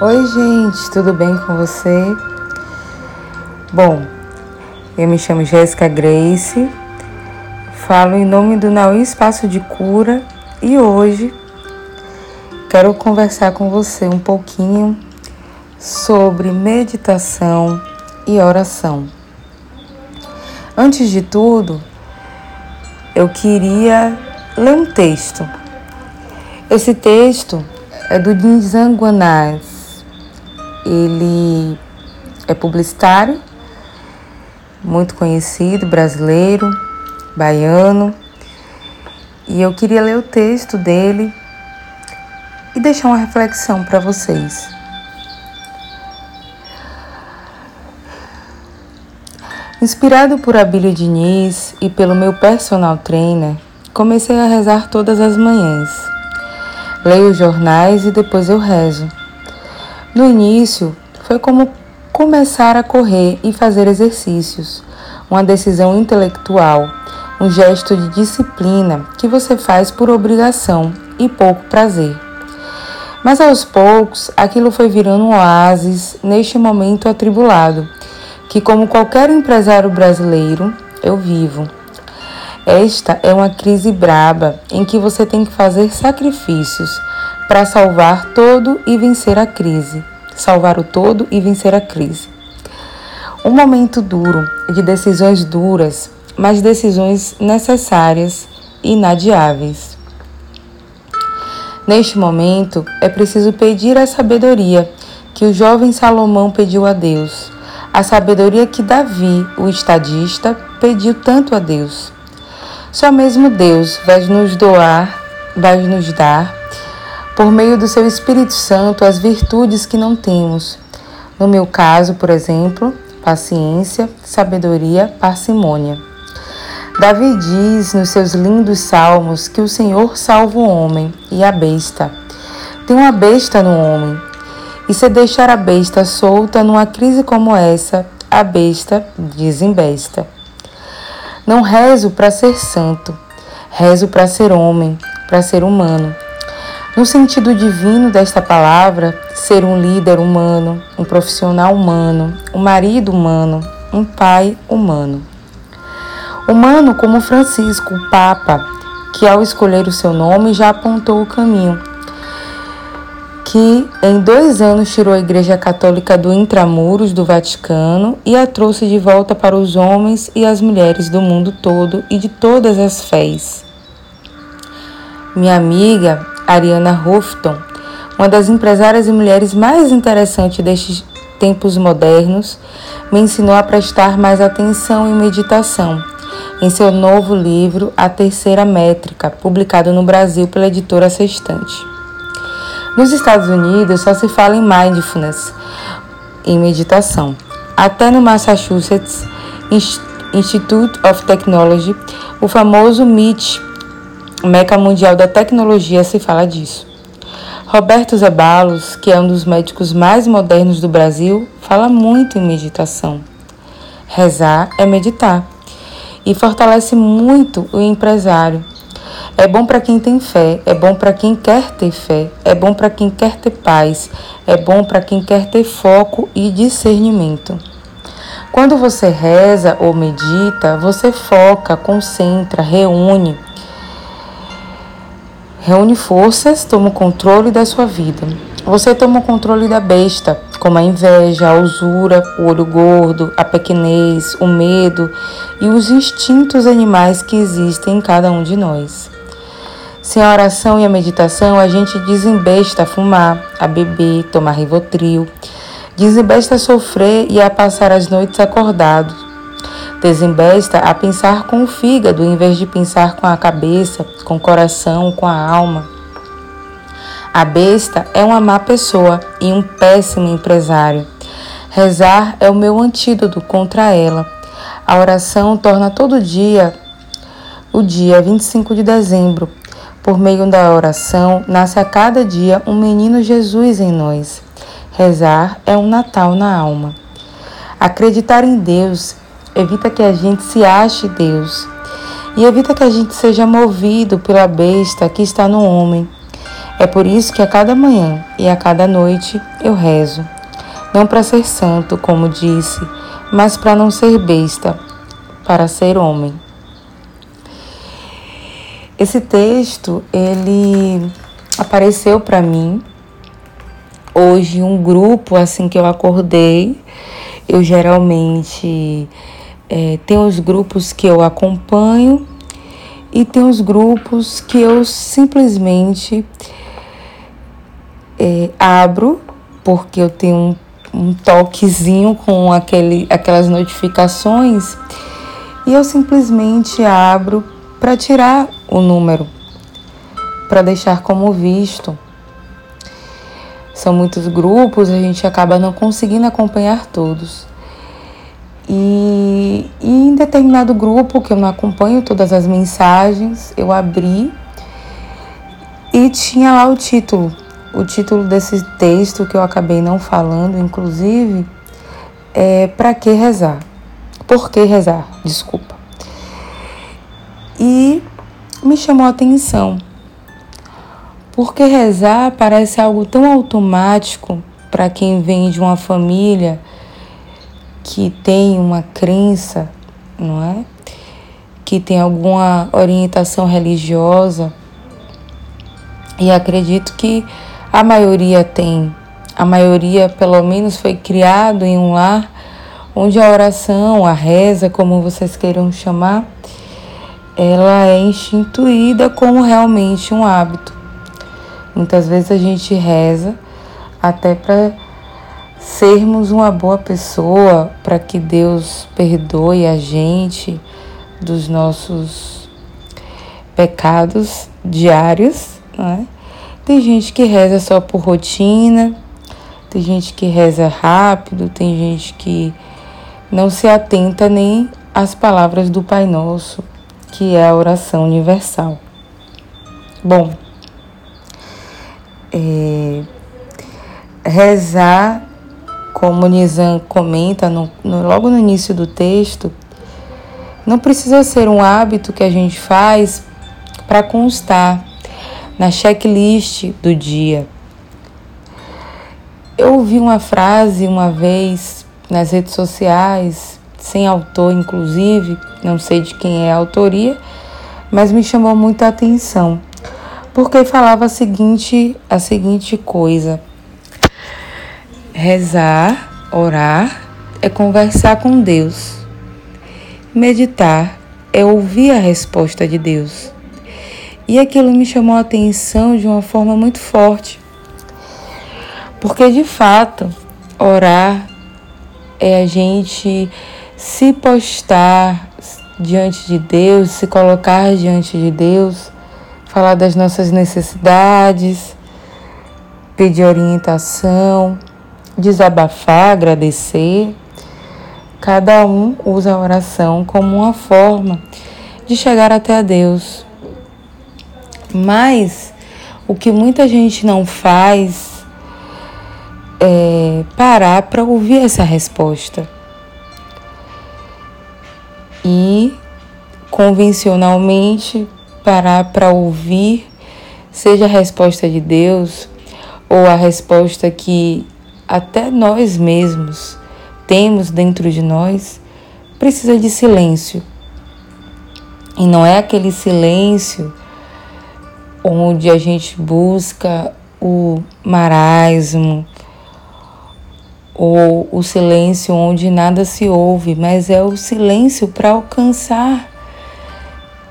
Oi, gente, tudo bem com você? Bom, eu me chamo Jéssica Grace, falo em nome do Naui Espaço de Cura e hoje quero conversar com você um pouquinho sobre meditação e oração. Antes de tudo, eu queria ler um texto. Esse texto é do Dinzanguanás ele é publicitário, muito conhecido, brasileiro, baiano. E eu queria ler o texto dele e deixar uma reflexão para vocês. Inspirado por Abílio Diniz e pelo meu personal trainer, comecei a rezar todas as manhãs. Leio os jornais e depois eu rezo. No início, foi como começar a correr e fazer exercícios, uma decisão intelectual, um gesto de disciplina que você faz por obrigação e pouco prazer. Mas aos poucos, aquilo foi virando um oásis neste momento atribulado, que, como qualquer empresário brasileiro, eu vivo. Esta é uma crise braba em que você tem que fazer sacrifícios para salvar todo e vencer a crise. Salvar o todo e vencer a crise. Um momento duro, de decisões duras, mas decisões necessárias e inadiáveis. Neste momento, é preciso pedir a sabedoria que o jovem Salomão pediu a Deus, a sabedoria que Davi, o estadista, pediu tanto a Deus. Só mesmo Deus vai nos doar, vai nos dar por meio do seu Espírito Santo, as virtudes que não temos. No meu caso, por exemplo, paciência, sabedoria, parcimônia. Davi diz nos seus lindos salmos que o Senhor salva o homem e a besta. Tem uma besta no homem. E se deixar a besta solta numa crise como essa, a besta desembesta. Não rezo para ser santo, rezo para ser homem, para ser humano. No sentido divino desta palavra, ser um líder humano, um profissional humano, um marido humano, um pai humano. Humano como Francisco, o Papa, que ao escolher o seu nome já apontou o caminho, que em dois anos tirou a Igreja Católica do intramuros do Vaticano e a trouxe de volta para os homens e as mulheres do mundo todo e de todas as fés. Minha amiga Ariana Houghton, uma das empresárias e mulheres mais interessantes destes tempos modernos, me ensinou a prestar mais atenção em meditação, em seu novo livro A Terceira Métrica, publicado no Brasil pela editora Sextante. Nos Estados Unidos só se fala em mindfulness, em meditação. Até no Massachusetts Institute of Technology, o famoso MIT Meca Mundial da Tecnologia se fala disso. Roberto Zebalos, que é um dos médicos mais modernos do Brasil, fala muito em meditação. Rezar é meditar e fortalece muito o empresário. É bom para quem tem fé, é bom para quem quer ter fé, é bom para quem quer ter paz, é bom para quem quer ter foco e discernimento. Quando você reza ou medita, você foca, concentra, reúne Reúne forças, toma o controle da sua vida. Você toma o controle da besta, como a inveja, a usura, o olho gordo, a pequenez, o medo e os instintos animais que existem em cada um de nós. Sem a oração e a meditação, a gente desembesta a fumar, a beber, tomar rivotril, desembesta a sofrer e a passar as noites acordado, Desembesta a pensar com o fígado em vez de pensar com a cabeça, com o coração, com a alma. A besta é uma má pessoa e um péssimo empresário. Rezar é o meu antídoto contra ela. A oração torna todo dia o dia 25 de dezembro. Por meio da oração, nasce a cada dia um menino Jesus em nós. Rezar é um Natal na alma. Acreditar em Deus evita que a gente se ache Deus e evita que a gente seja movido pela besta que está no homem. É por isso que a cada manhã e a cada noite eu rezo, não para ser santo, como disse, mas para não ser besta, para ser homem. Esse texto, ele apareceu para mim hoje um grupo assim que eu acordei. Eu geralmente é, tenho os grupos que eu acompanho e tem os grupos que eu simplesmente é, abro porque eu tenho um, um toquezinho com aquele, aquelas notificações e eu simplesmente abro para tirar o número, para deixar como visto. São muitos grupos, a gente acaba não conseguindo acompanhar todos. E, e em determinado grupo que eu não acompanho todas as mensagens, eu abri e tinha lá o título. O título desse texto que eu acabei não falando, inclusive, é Para que rezar? Por que rezar? Desculpa. E me chamou a atenção. Porque rezar parece algo tão automático para quem vem de uma família que tem uma crença, não é? Que tem alguma orientação religiosa. E acredito que a maioria tem. A maioria, pelo menos, foi criado em um lar onde a oração, a reza, como vocês queiram chamar, ela é instituída como realmente um hábito. Muitas vezes a gente reza até para sermos uma boa pessoa, para que Deus perdoe a gente dos nossos pecados diários. Né? Tem gente que reza só por rotina, tem gente que reza rápido, tem gente que não se atenta nem às palavras do Pai Nosso que é a oração universal. Bom, é, rezar, como Nizam comenta no, no, logo no início do texto, não precisa ser um hábito que a gente faz para constar na checklist do dia. Eu ouvi uma frase uma vez nas redes sociais sem autor, inclusive, não sei de quem é a autoria, mas me chamou muita atenção, porque falava a seguinte, a seguinte coisa: rezar, orar é conversar com Deus. Meditar é ouvir a resposta de Deus. E aquilo me chamou a atenção de uma forma muito forte. Porque de fato, orar é a gente se postar diante de Deus, se colocar diante de Deus, falar das nossas necessidades, pedir orientação, desabafar, agradecer. Cada um usa a oração como uma forma de chegar até a Deus. Mas o que muita gente não faz é parar para ouvir essa resposta e convencionalmente parar para ouvir, seja a resposta de Deus ou a resposta que até nós mesmos temos dentro de nós, precisa de silêncio. E não é aquele silêncio onde a gente busca o marasmo, ou o silêncio onde nada se ouve, mas é o silêncio para alcançar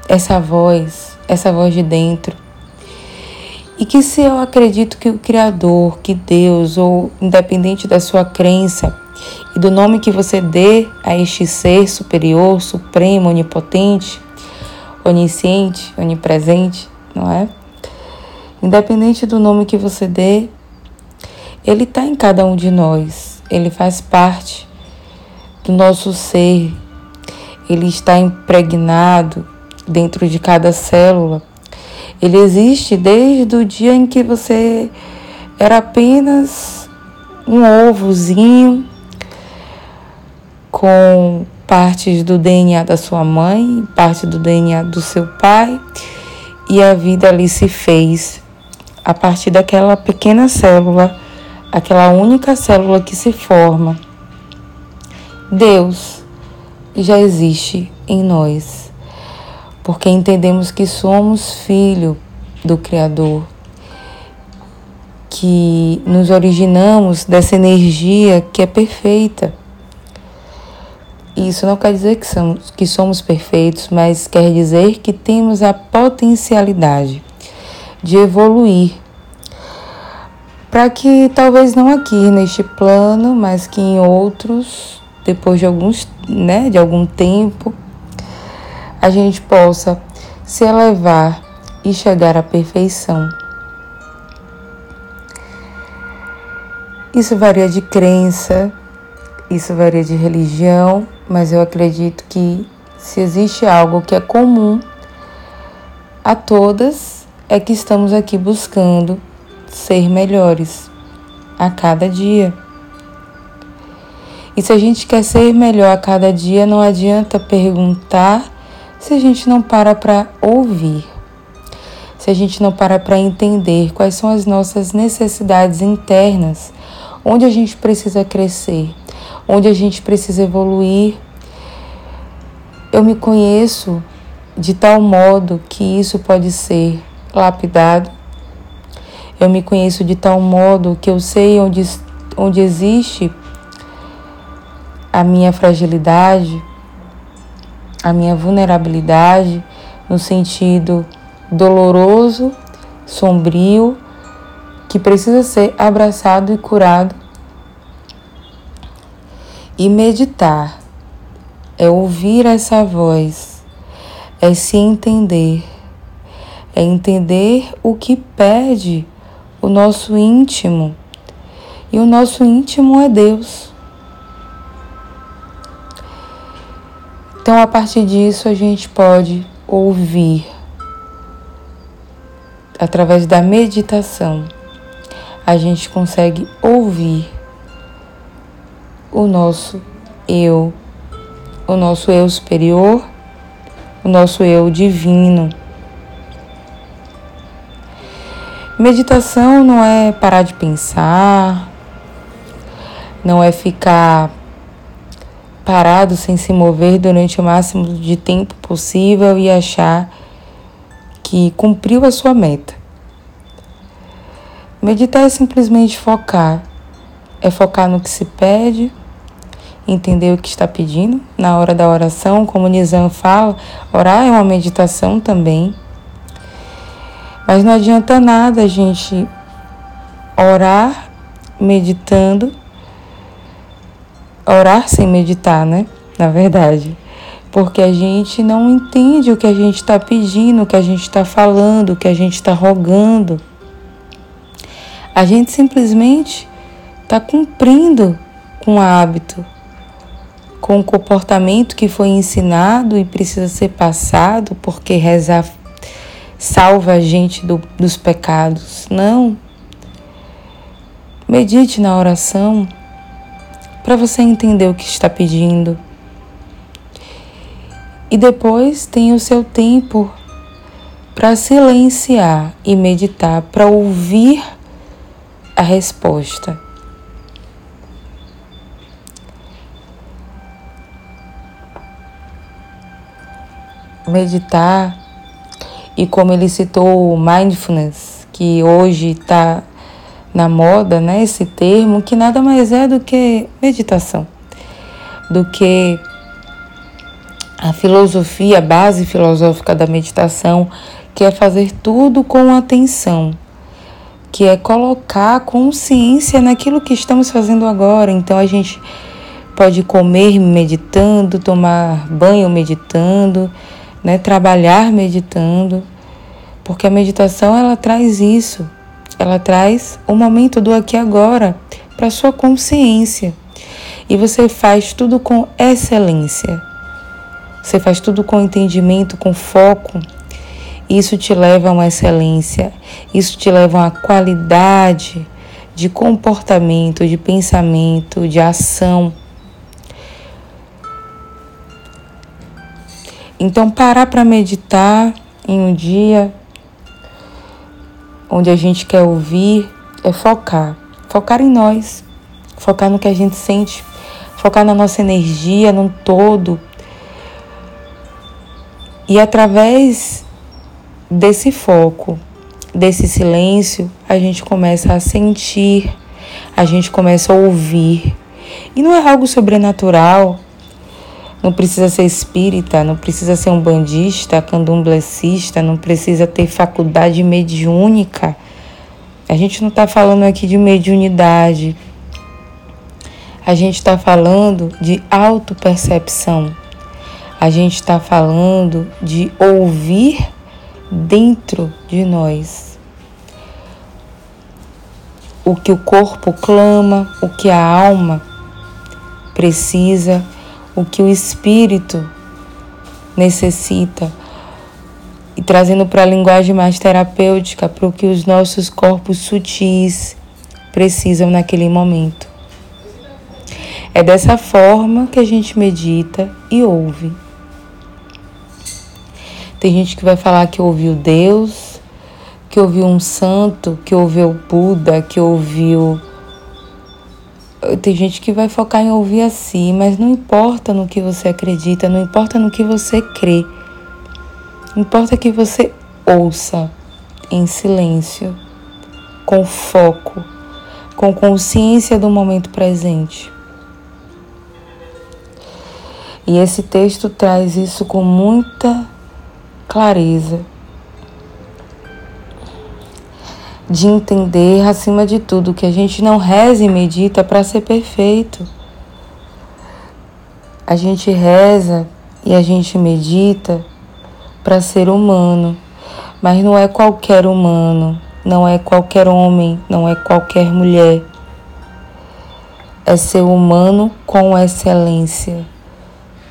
essa voz, essa voz de dentro. E que se eu acredito que o Criador, que Deus, ou independente da sua crença e do nome que você dê a este ser superior, supremo, onipotente, onisciente, onipresente, não é? Independente do nome que você dê, ele está em cada um de nós ele faz parte do nosso ser, ele está impregnado dentro de cada célula. Ele existe desde o dia em que você era apenas um ovozinho com partes do DNA da sua mãe, parte do DNA do seu pai, e a vida ali se fez a partir daquela pequena célula, aquela única célula que se forma. Deus já existe em nós, porque entendemos que somos filho do Criador, que nos originamos dessa energia que é perfeita. Isso não quer dizer que somos, que somos perfeitos, mas quer dizer que temos a potencialidade de evoluir. Para que talvez não aqui neste plano, mas que em outros, depois de alguns, né, de algum tempo, a gente possa se elevar e chegar à perfeição. Isso varia de crença, isso varia de religião, mas eu acredito que se existe algo que é comum a todas, é que estamos aqui buscando ser melhores a cada dia. E se a gente quer ser melhor a cada dia, não adianta perguntar se a gente não para para ouvir. Se a gente não para para entender quais são as nossas necessidades internas, onde a gente precisa crescer, onde a gente precisa evoluir. Eu me conheço de tal modo que isso pode ser lapidado. Eu me conheço de tal modo que eu sei onde, onde existe a minha fragilidade, a minha vulnerabilidade, no sentido doloroso, sombrio, que precisa ser abraçado e curado e meditar é ouvir essa voz, é se entender, é entender o que pede o nosso íntimo. E o nosso íntimo é Deus. Então, a partir disso, a gente pode ouvir através da meditação. A gente consegue ouvir o nosso eu, o nosso eu superior, o nosso eu divino. Meditação não é parar de pensar, não é ficar parado sem se mover durante o máximo de tempo possível e achar que cumpriu a sua meta. Meditar é simplesmente focar, é focar no que se pede entender o que está pedindo na hora da oração, como Nizam fala, orar é uma meditação também. Mas não adianta nada a gente orar meditando, orar sem meditar, né? Na verdade, porque a gente não entende o que a gente está pedindo, o que a gente está falando, o que a gente está rogando. A gente simplesmente está cumprindo com o hábito, com o comportamento que foi ensinado e precisa ser passado, porque rezar salva a gente do, dos pecados. Não. Medite na oração para você entender o que está pedindo. E depois tenha o seu tempo para silenciar e meditar, para ouvir a resposta. meditar e como ele citou o mindfulness, que hoje está na moda, né, esse termo, que nada mais é do que meditação, do que a filosofia, a base filosófica da meditação, que é fazer tudo com atenção, que é colocar consciência naquilo que estamos fazendo agora. Então a gente pode comer meditando, tomar banho meditando, né, trabalhar meditando, porque a meditação ela traz isso, ela traz o momento do aqui e agora para sua consciência. E você faz tudo com excelência. Você faz tudo com entendimento, com foco. Isso te leva a uma excelência, isso te leva a uma qualidade de comportamento, de pensamento, de ação Então, parar para meditar em um dia onde a gente quer ouvir, é focar. Focar em nós, focar no que a gente sente, focar na nossa energia, num todo. E através desse foco, desse silêncio, a gente começa a sentir, a gente começa a ouvir. E não é algo sobrenatural, não precisa ser espírita, não precisa ser um bandista, candomblecista, não precisa ter faculdade mediúnica. A gente não está falando aqui de mediunidade. A gente está falando de autopercepção. A gente está falando de ouvir dentro de nós. O que o corpo clama, o que a alma precisa, o que o espírito necessita. E trazendo para a linguagem mais terapêutica, para o que os nossos corpos sutis precisam naquele momento. É dessa forma que a gente medita e ouve. Tem gente que vai falar que ouviu Deus, que ouviu um santo, que ouviu Buda, que ouviu. Tem gente que vai focar em ouvir a si, mas não importa no que você acredita, não importa no que você crê. Importa que você ouça em silêncio, com foco, com consciência do momento presente. E esse texto traz isso com muita clareza, de entender, acima de tudo, que a gente não reza e medita para ser perfeito. A gente reza e a gente medita para ser humano, mas não é qualquer humano, não é qualquer homem, não é qualquer mulher. É ser humano com excelência,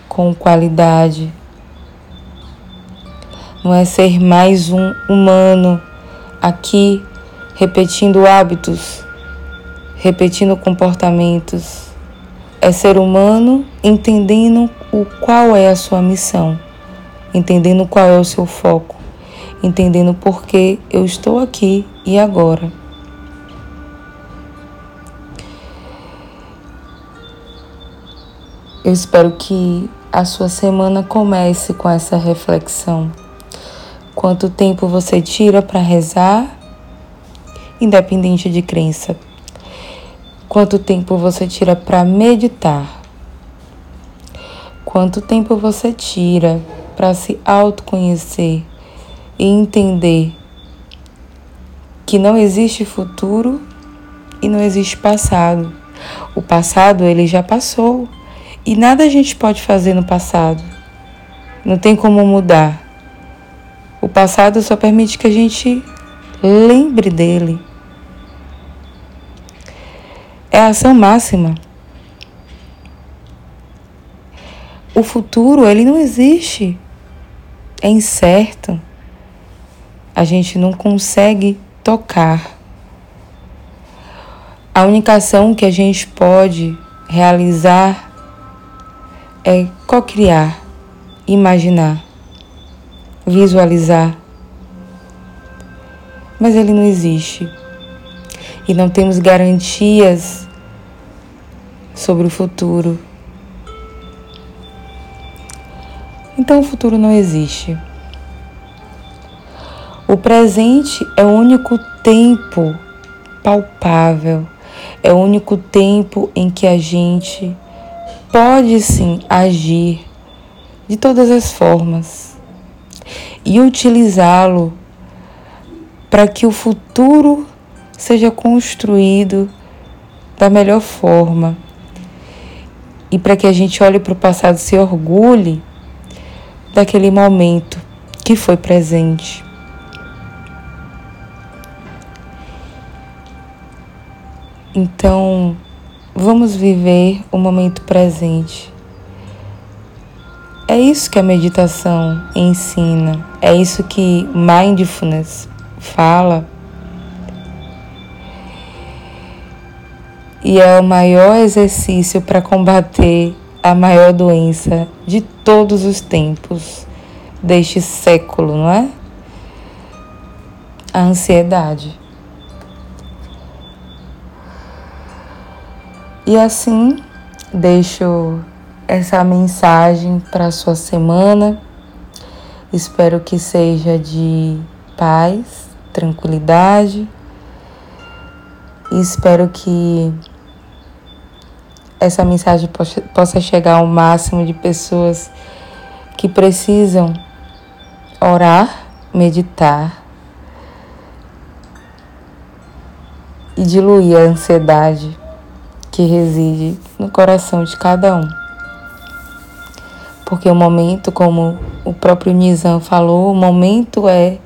com qualidade, não é ser mais um humano aqui repetindo hábitos, repetindo comportamentos. É ser humano entendendo o qual é a sua missão, entendendo qual é o seu foco, entendendo por que eu estou aqui e agora. Eu espero que a sua semana comece com essa reflexão. Quanto tempo você tira para rezar, independente de crença? Quanto tempo você tira para meditar? Quanto tempo você tira para se autoconhecer e entender que não existe futuro e não existe passado. O passado ele já passou e nada a gente pode fazer no passado. Não tem como mudar. O passado só permite que a gente lembre dele. É a ação máxima. O futuro, ele não existe. É incerto. A gente não consegue tocar. A única ação que a gente pode realizar é co-criar, imaginar visualizar. Mas ele não existe. E não temos garantias sobre o futuro. Então o futuro não existe. O presente é o único tempo palpável, é o único tempo em que a gente pode sim agir de todas as formas e utilizá-lo para que o futuro seja construído da melhor forma e para que a gente olhe para o passado se orgulhe daquele momento que foi presente. Então, vamos viver o momento presente é isso que a meditação ensina, é isso que mindfulness fala. E é o maior exercício para combater a maior doença de todos os tempos deste século, não é? a ansiedade. E assim, deixo essa mensagem para sua semana. Espero que seja de paz, tranquilidade. Espero que essa mensagem possa chegar ao máximo de pessoas que precisam orar, meditar e diluir a ansiedade que reside no coração de cada um. Porque o momento, como o próprio Nizam falou, o momento é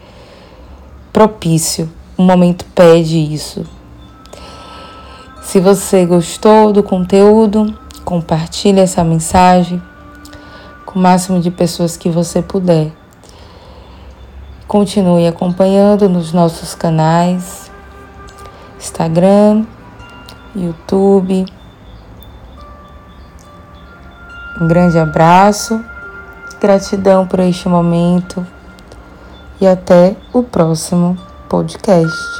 propício, o momento pede isso. Se você gostou do conteúdo, compartilhe essa mensagem com o máximo de pessoas que você puder. Continue acompanhando nos nossos canais, Instagram, YouTube. Um grande abraço, gratidão por este momento e até o próximo podcast.